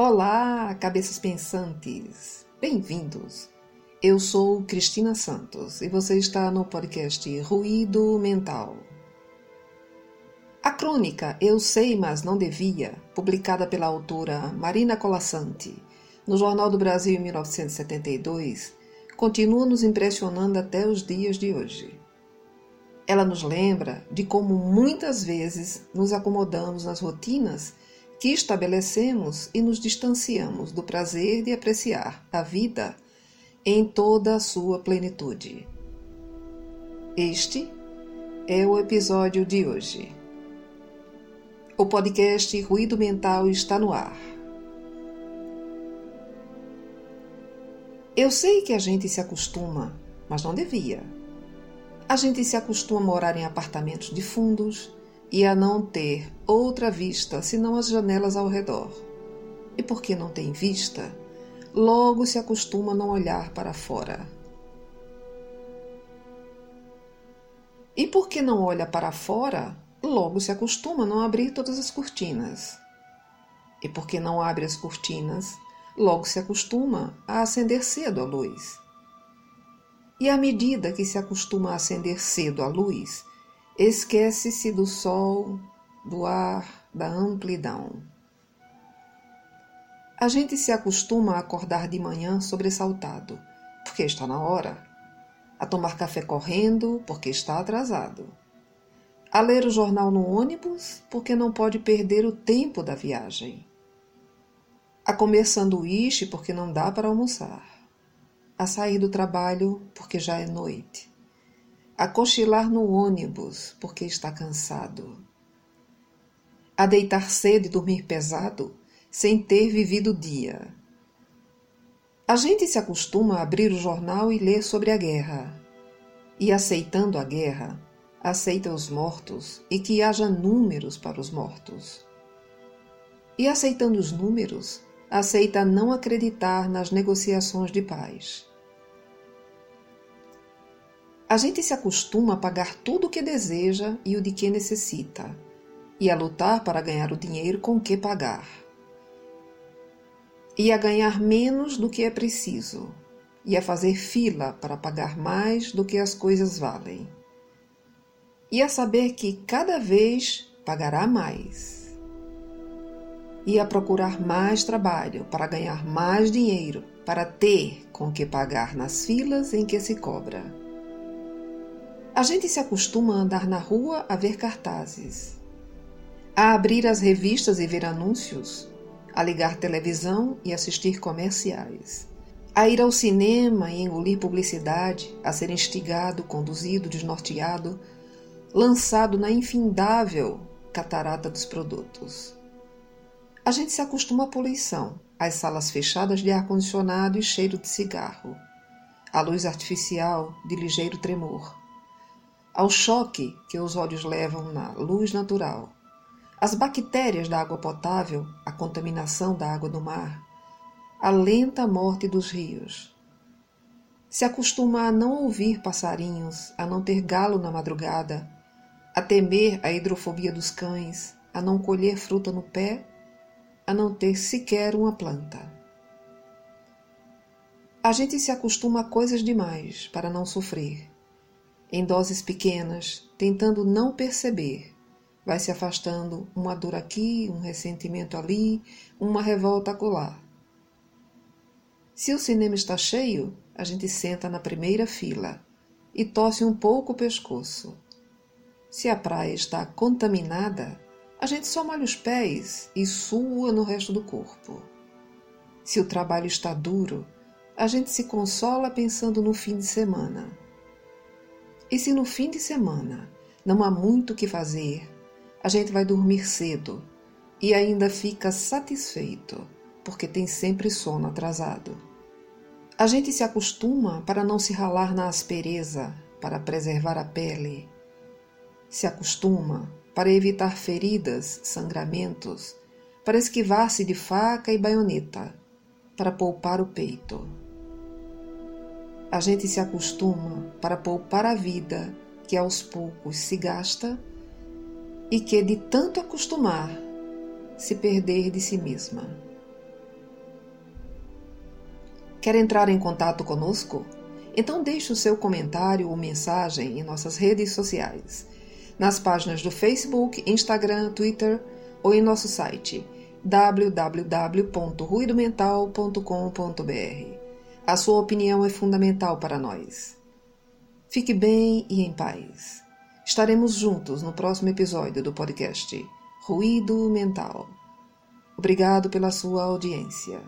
Olá, cabeças pensantes! Bem-vindos! Eu sou Cristina Santos e você está no podcast Ruído Mental. A crônica Eu Sei, Mas Não Devia, publicada pela autora Marina Colasanti no Jornal do Brasil em 1972, continua nos impressionando até os dias de hoje. Ela nos lembra de como muitas vezes nos acomodamos nas rotinas que estabelecemos e nos distanciamos do prazer de apreciar a vida em toda a sua plenitude. Este é o episódio de hoje. O podcast Ruído Mental está no ar. Eu sei que a gente se acostuma, mas não devia. A gente se acostuma a morar em apartamentos de fundos, e a não ter outra vista senão as janelas ao redor. E porque não tem vista, logo se acostuma a não olhar para fora. E porque não olha para fora, logo se acostuma a não abrir todas as cortinas. E porque não abre as cortinas, logo se acostuma a acender cedo a luz. E à medida que se acostuma a acender cedo a luz, Esquece-se do sol, do ar, da amplidão. A gente se acostuma a acordar de manhã sobressaltado, porque está na hora, a tomar café correndo, porque está atrasado, a ler o jornal no ônibus, porque não pode perder o tempo da viagem, a comer sanduíche, porque não dá para almoçar, a sair do trabalho, porque já é noite a cochilar no ônibus porque está cansado, a deitar cedo e dormir pesado sem ter vivido o dia. A gente se acostuma a abrir o jornal e ler sobre a guerra. E aceitando a guerra, aceita os mortos e que haja números para os mortos. E aceitando os números, aceita não acreditar nas negociações de paz. A gente se acostuma a pagar tudo o que deseja e o de que necessita, e a lutar para ganhar o dinheiro com que pagar. E a ganhar menos do que é preciso, e a fazer fila para pagar mais do que as coisas valem. E a saber que cada vez pagará mais. E a procurar mais trabalho para ganhar mais dinheiro, para ter com que pagar nas filas em que se cobra a gente se acostuma a andar na rua a ver cartazes, a abrir as revistas e ver anúncios, a ligar televisão e assistir comerciais, a ir ao cinema e engolir publicidade, a ser instigado, conduzido, desnorteado, lançado na infindável catarata dos produtos. A gente se acostuma à poluição, às salas fechadas de ar-condicionado e cheiro de cigarro, à luz artificial de ligeiro tremor, ao choque que os olhos levam na luz natural, as bactérias da água potável, a contaminação da água do mar, a lenta morte dos rios. Se acostuma a não ouvir passarinhos, a não ter galo na madrugada, a temer a hidrofobia dos cães, a não colher fruta no pé, a não ter sequer uma planta. A gente se acostuma a coisas demais para não sofrer em doses pequenas, tentando não perceber. Vai se afastando uma dor aqui, um ressentimento ali, uma revolta acolá. Se o cinema está cheio, a gente senta na primeira fila e torce um pouco o pescoço. Se a praia está contaminada, a gente só molha os pés e sua no resto do corpo. Se o trabalho está duro, a gente se consola pensando no fim de semana. E se no fim de semana não há muito o que fazer, a gente vai dormir cedo e ainda fica satisfeito, porque tem sempre sono atrasado. A gente se acostuma para não se ralar na aspereza, para preservar a pele. Se acostuma para evitar feridas, sangramentos, para esquivar-se de faca e baioneta, para poupar o peito a gente se acostuma para poupar a vida que aos poucos se gasta e que de tanto acostumar se perder de si mesma. Quer entrar em contato conosco? Então deixe o seu comentário ou mensagem em nossas redes sociais, nas páginas do Facebook, Instagram, Twitter ou em nosso site www.ruidomental.com.br. A sua opinião é fundamental para nós. Fique bem e em paz. Estaremos juntos no próximo episódio do podcast Ruído Mental. Obrigado pela sua audiência.